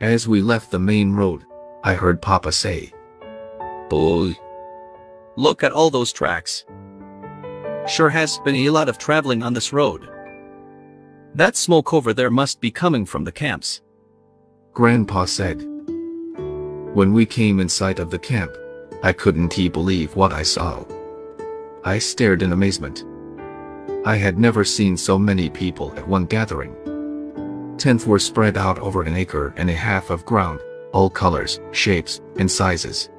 As we left the main road, I heard Papa say, Boy. Look at all those tracks. Sure has been a lot of traveling on this road. That smoke over there must be coming from the camps. Grandpa said. When we came in sight of the camp, I couldn't believe what I saw. I stared in amazement. I had never seen so many people at one gathering. Tents were spread out over an acre and a half of ground, all colors, shapes, and sizes.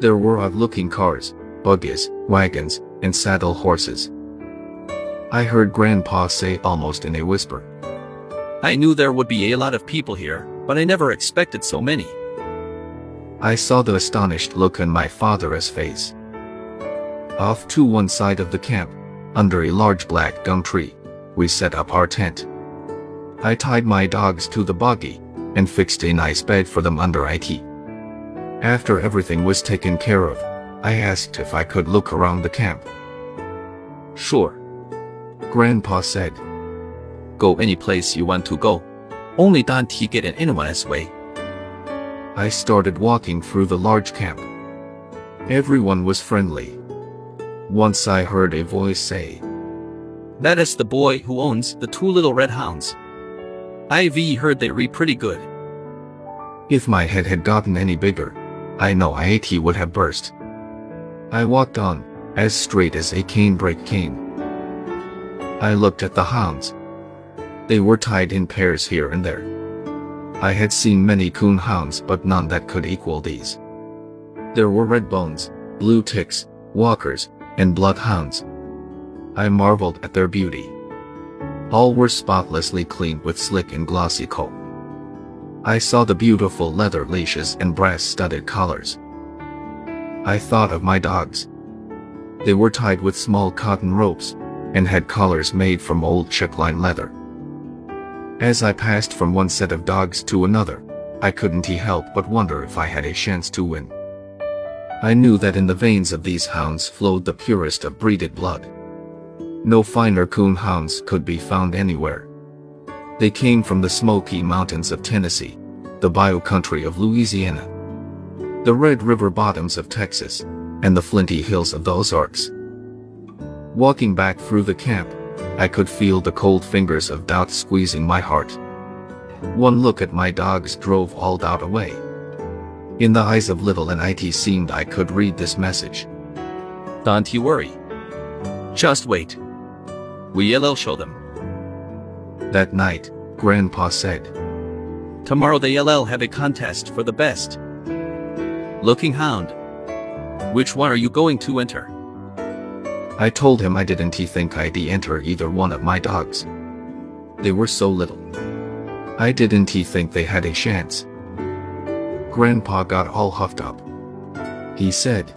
There were odd-looking cars, buggies, wagons, and saddle horses. I heard Grandpa say almost in a whisper, I knew there would be a lot of people here, but I never expected so many. I saw the astonished look on my father's face. Off to one side of the camp, under a large black gum tree, we set up our tent. I tied my dogs to the buggy and fixed a nice bed for them under it. After everything was taken care of, I asked if I could look around the camp. Sure. Grandpa said, Go any place you want to go. Only don't get in anyone's way. I started walking through the large camp. Everyone was friendly. Once I heard a voice say, That is the boy who owns the two little red hounds. I've heard they read pretty good. If my head had gotten any bigger, I know IT would have burst. I walked on, as straight as a canebrake cane. I looked at the hounds. They were tied in pairs here and there. I had seen many coon hounds but none that could equal these. There were red bones, blue ticks, walkers, and bloodhounds. I marveled at their beauty. All were spotlessly clean with slick and glossy coat. I saw the beautiful leather leashes and brass-studded collars. I thought of my dogs. They were tied with small cotton ropes and had collars made from old check-line leather. As I passed from one set of dogs to another, I couldn't help but wonder if I had a chance to win. I knew that in the veins of these hounds flowed the purest of breeded blood. No finer coon hounds could be found anywhere. They came from the Smoky Mountains of Tennessee, the bayou country of Louisiana, the Red River bottoms of Texas, and the flinty hills of the Ozarks. Walking back through the camp, I could feel the cold fingers of doubt squeezing my heart. One look at my dogs drove all doubt away. In the eyes of Little Ann it seemed I could read this message. Don't you worry. Just wait. We'll show them. That night, Grandpa said, Tomorrow they'll have a contest for the best looking hound. Which one are you going to enter? I told him I didn't think I'd enter either one of my dogs. They were so little. I didn't think they had a chance. Grandpa got all huffed up. He said,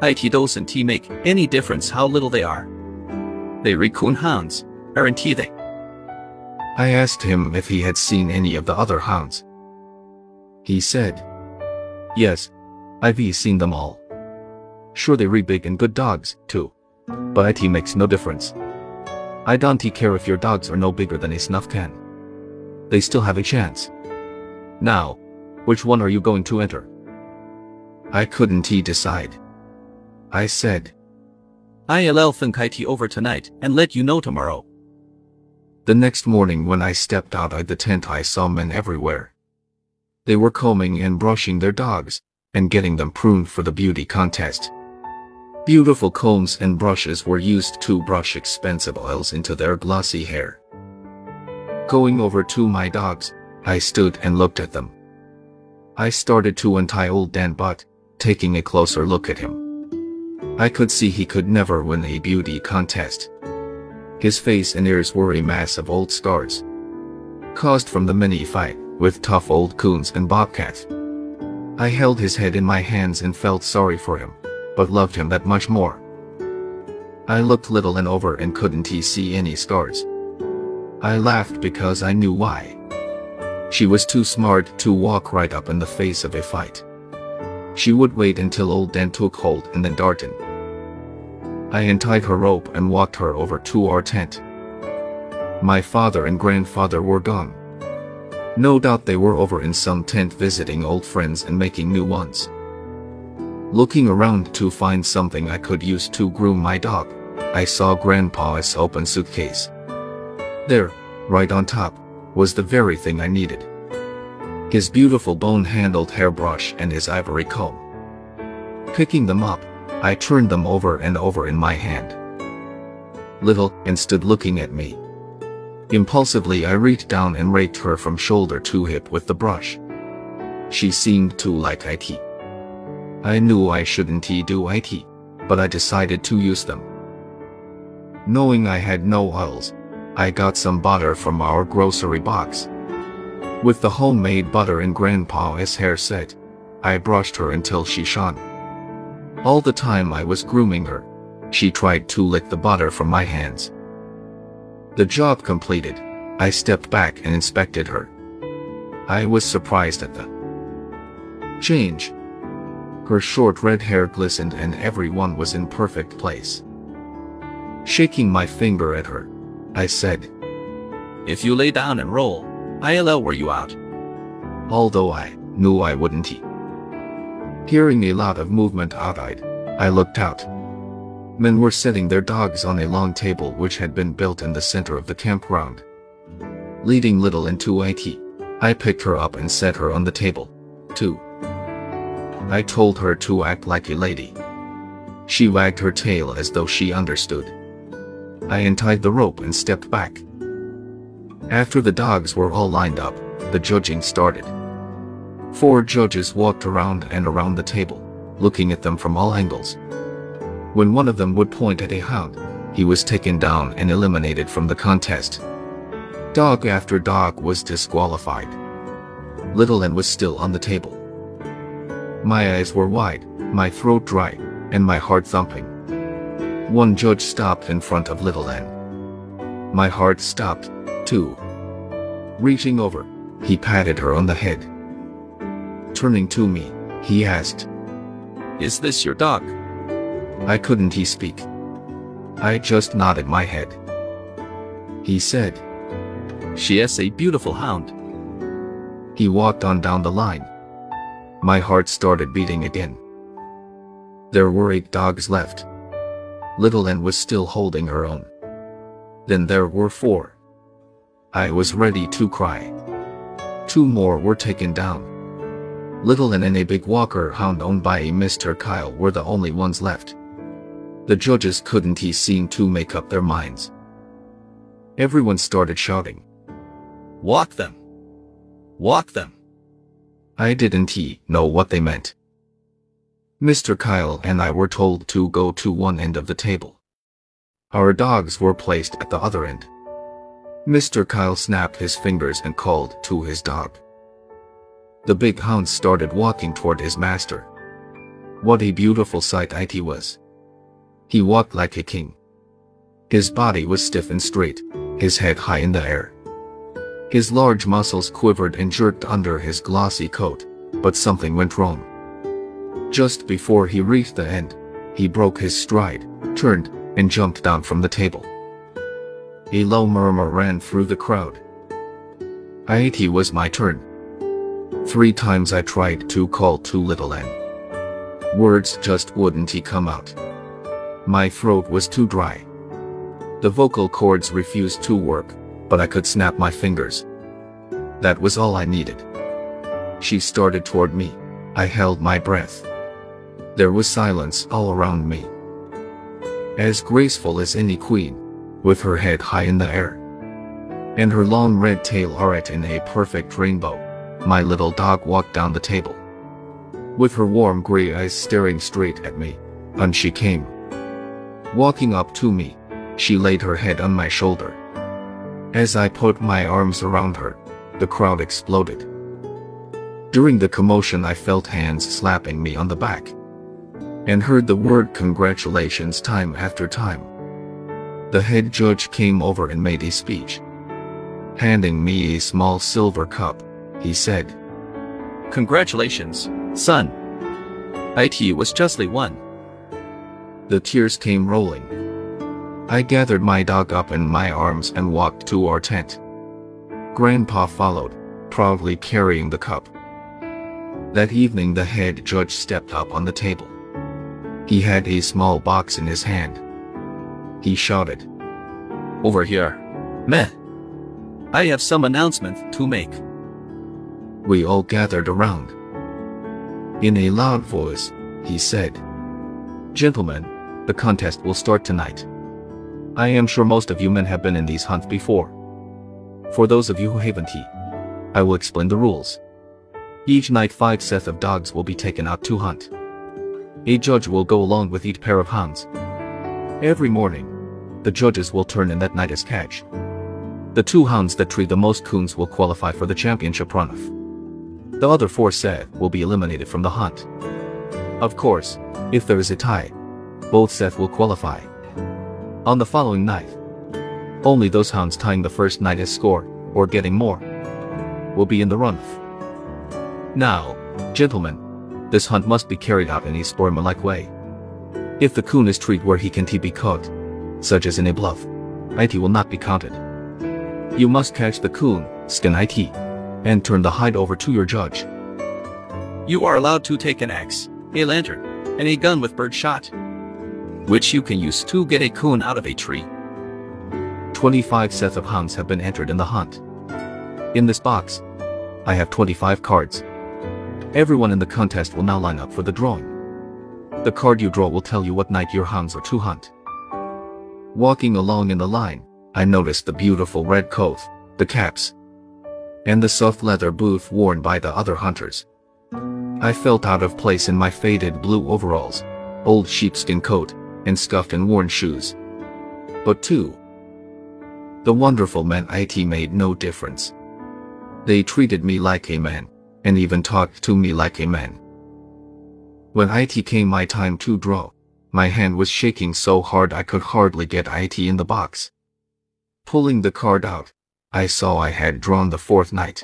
It doesn't make any difference how little they are. They raccoon hounds, aren't they? I asked him if he had seen any of the other hounds. He said, Yes, I've seen them all. Sure they're big and good dogs, too. But it makes no difference. I don't care if your dogs are no bigger than a snuff can. They still have a chance. Now, which one are you going to enter? I couldn't decide. I said, I'll think it over tonight and let you know tomorrow. The next morning when I stepped out of the tent I saw men everywhere. They were combing and brushing their dogs and getting them pruned for the beauty contest. Beautiful combs and brushes were used to brush expensive oils into their glossy hair. Going over to my dogs, I stood and looked at them. I started to untie old Dan Butt, taking a closer look at him. I could see he could never win a beauty contest. His face and ears were a mass of old scars. Caused from the many fight with tough old coons and bobcats. I held his head in my hands and felt sorry for him but loved him that much more. I looked Little Ann over and couldn't he see any scars. I laughed because I knew why. She was too smart to walk right up in the face of a fight. She would wait until old Dan took hold and then dart in. I untied her rope and walked her over to our tent. My father and grandfather were gone. No doubt they were over in some tent visiting old friends and making new ones. Looking around to find something I could use to groom my dog, I saw Grandpa's open suitcase. There, right on top, was the very thing I needed. His beautiful bone-handled hairbrush and his ivory comb. Picking them up, I turned them over and over in my hand. Little Ann stood looking at me. Impulsively I reached down and raked her from shoulder to hip with the brush. She seemed to like IT. I knew I shouldn't do IT, but I decided to use them. Knowing I had no oils, I got some butter from our grocery box. With the homemade butter in Grandpa's hair set, I brushed her until she shone. All the time I was grooming her, she tried to lick the butter from my hands. The job completed, I stepped back and inspected her. I was surprised at the change. Her short red hair glistened and everyone was in perfect place. Shaking my finger at her, I said, If you lay down and roll, I'll lower you out. Although I knew I wouldn't. Hearing a lot of movement outside, I looked out. Men were setting their dogs on a long table which had been built in the center of the campground. Leading Little into IT, I picked her up and set her on the table, too. I told her to act like a lady. She wagged her tail as though she understood. I untied the rope and stepped back. After the dogs were all lined up, the judging started. Four judges walked around and around the table, looking at them from all angles. When one of them would point at a hound, he was taken down and eliminated from the contest. Dog after dog was disqualified. Little Ann was still on the table. My eyes were wide, my throat dry, and my heart thumping. One judge stopped in front of Little Ann. My heart stopped, too. Reaching over, he patted her on the head. Turning to me, he asked, Is this your dog? I couldn't he speak. I just nodded my head. He said, She is a beautiful hound. He walked on down the line. My heart started beating again. There were eight dogs left. Little Ann was still holding her own. Then there were four. I was ready to cry. Two more were taken down. Little Ann a big walker hound owned by a Mr. Kyle were the only ones left. The judges couldn't he seem to make up their minds. Everyone started shouting. Walk them. Walk them. I didn't he know what they meant. Mr. Kyle and I were told to go to one end of the table. Our dogs were placed at the other end. Mr. Kyle snapped his fingers and called to his dog. The big hound started walking toward his master. What a beautiful sight it was. He walked like a king. His body was stiff and straight, his head high in the air. His large muscles quivered and jerked under his glossy coat, but something went wrong. Just before he reached the end, he broke his stride, turned, and jumped down from the table. A low murmur ran through the crowd. It was my turn. Three times I tried to call to Little Ann. Words just wouldn't he come out. My throat was too dry. The vocal cords refused to work, but I could snap my fingers. That was all I needed. She started toward me. I held my breath. There was silence all around me. As graceful as any queen, with her head high in the air. And her long red tail arched in a perfect rainbow, my little dog walked down the table. With her warm gray eyes staring straight at me, and she came. Walking up to me, she laid her head on my shoulder. As I put my arms around her, the crowd exploded. During the commotion I felt hands slapping me on the back. And heard the word congratulations time after time. The head judge came over and made a speech. Handing me a small silver cup, he said, Congratulations, son. IT was justly won. The tears came rolling. I gathered my dog up in my arms and walked to our tent. Grandpa followed, proudly carrying the cup. That evening the head judge stepped up on the table. He had a small box in his hand. He shouted, Over here. Meh. I have some announcement to make. We all gathered around. In a loud voice, he said, Gentlemen, the contest will start tonight. I am sure most of you men have been in these hunts before. For those of you who haven't, he, I will explain the rules. Each night five sets of dogs will be taken out to hunt. A judge will go along with each pair of hounds. Every morning, the judges will turn in that night as catch. The two hounds that tree the most coons will qualify for the championship runoff. The other four set will be eliminated from the hunt. Of course, if there is a tie, both Seth will qualify. On the following night, only those hounds tying the first night as score, or getting more, will be in the runoff. Now, gentlemen, this hunt must be carried out in a sportsmanlike way. If the coon is treated where he can be caught, such as in a bluff, IT will not be counted. You must catch the coon, skin IT, and turn the hide over to your judge. You are allowed to take an axe, a lantern, and a gun with bird shot, which you can use to get a coon out of a tree. 25 sets of hounds have been entered in the hunt. In this box, I have 25 cards. Everyone in the contest will now line up for the drawing. The card you draw will tell you what night your hounds are to hunt. Walking along in the line, I noticed the beautiful red coat, the caps, and the soft leather boot worn by the other hunters. I felt out of place in my faded blue overalls, old sheepskin coat, and scuffed and worn shoes. But two, the wonderful men IT made no difference. They treated me like a man, and even talked to me like a man. When IT came my time to draw, my hand was shaking so hard I could hardly get IT in the box. Pulling the card out, I saw I had drawn the fourth night.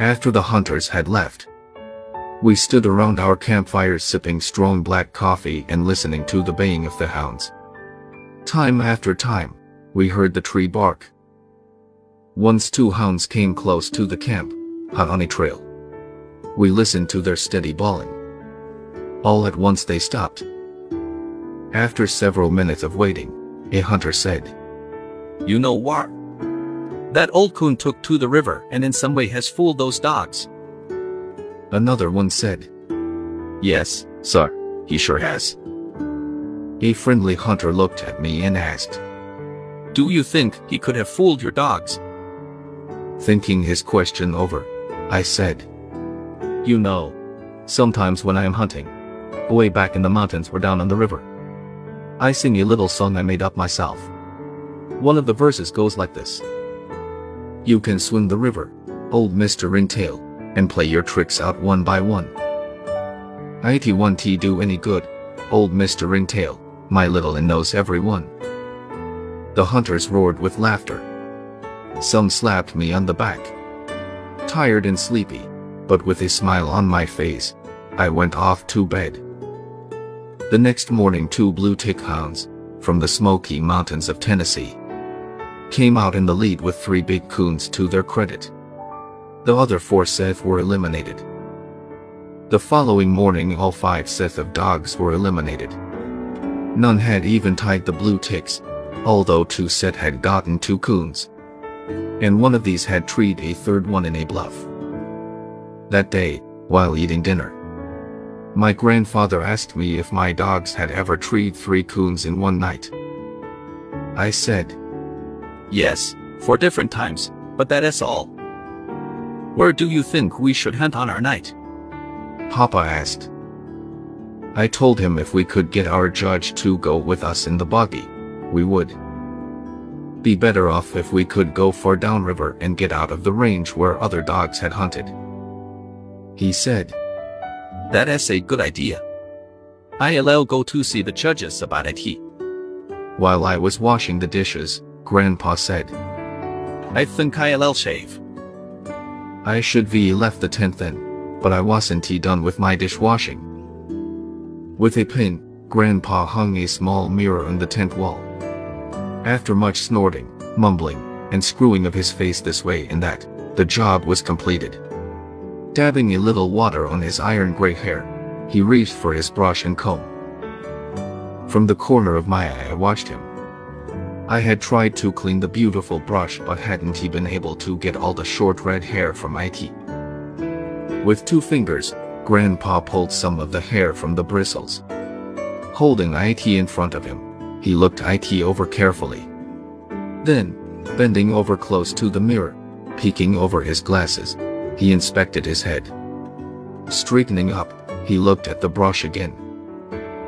After the hunters had left, we stood around our campfire sipping strong black coffee and listening to the baying of the hounds. Time after time, we heard the tree bark. Once two hounds came close to the camp, hot on a trail. We listened to their steady bawling. All at once they stopped. After several minutes of waiting, a hunter said, you know what? That old coon took to the river and in some way has fooled those dogs. Another one said, Yes, sir, he sure has. A friendly hunter looked at me and asked, Do you think he could have fooled your dogs? Thinking his question over, I said, You know, sometimes when I am hunting, away back in the mountains or down on the river, I sing a little song I made up myself. One of the verses goes like this. You can swim the river, old Mr. Ringtail, and play your tricks out one by one. IT won't do any good, old Mr. Ringtail, my Little Ann knows everyone. The hunters roared with laughter. Some slapped me on the back. Tired and sleepy, but with a smile on my face, I went off to bed. The next morning two blue tick hounds, from the Smoky Mountains of Tennessee, came out in the lead with three big coons to their credit. The other four Seth were eliminated. The following morning all five Seth of dogs were eliminated. None had even tied the blue ticks, although two Seth had gotten two coons. And one of these had treed a third one in a bluff. That day, while eating dinner, my grandfather asked me if my dogs had ever treed three coons in one night. I said, Yes, for different times, but that is all. Where do you think we should hunt on our night? Papa asked. I told him if we could get our judge to go with us in the buggy, we would. Be better off if we could go far downriver and get out of the range where other dogs had hunted. He said, That is a good idea. I'll go to see the judges about it. He. While I was washing the dishes, Grandpa said. I think I'll shave. I should be left the tent then, but I wasn't done with my dishwashing. With a pin, Grandpa hung a small mirror on the tent wall. After much snorting, mumbling, and screwing of his face this way and that, the job was completed. Dabbing a little water on his iron gray hair, he reached for his brush and comb. From the corner of my eye I watched him. I had tried to clean the beautiful brush but hadn't he been able to get all the short red hair from IT. With two fingers, Grandpa pulled some of the hair from the bristles. Holding IT in front of him, he looked IT over carefully. Then, bending over close to the mirror, peeking over his glasses, he inspected his head. Straightening up, he looked at the brush again.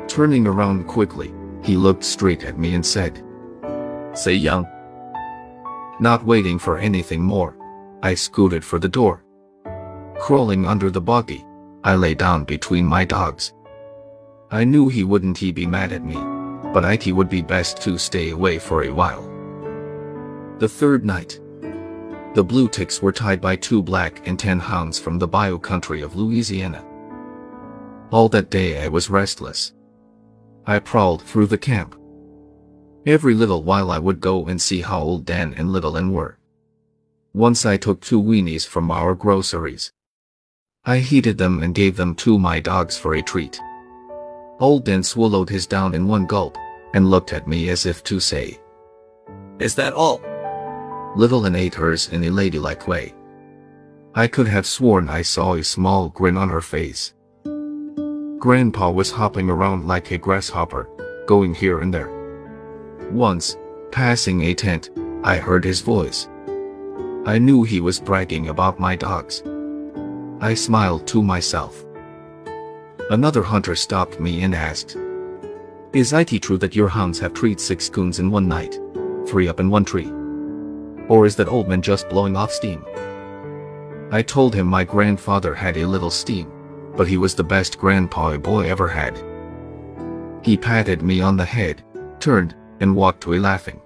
Turning around quickly, he looked straight at me and said, Say young. Not waiting for anything more, I scooted for the door. Crawling under the buggy, I lay down between my dogs. I knew he wouldn't he be mad at me, but it would be best to stay away for a while. The third night, the blue ticks were tied by two black and tan hounds from the bayou country of Louisiana. All that day I was restless. I prowled through the camp. Every little while I would go and see how old Dan and Little Ann were. Once I took two weenies from our groceries. I heated them and gave them to my dogs for a treat. Old Dan swallowed his down in one gulp and looked at me as if to say, Is that all? Little Ann ate hers in a ladylike way. I could have sworn I saw a small grin on her face. Grandpa was hopping around like a grasshopper, going here and there. Once, passing a tent, I heard his voice. I knew he was bragging about my dogs. I smiled to myself. Another hunter stopped me and asked, Is it true that your hounds have treed six coons in one night? Three up in one tree? Or is that old man just blowing off steam? I told him my grandfather had a little steam but he was the best grandpa a boy ever had. He patted me on the head, turned, and walked away laughing.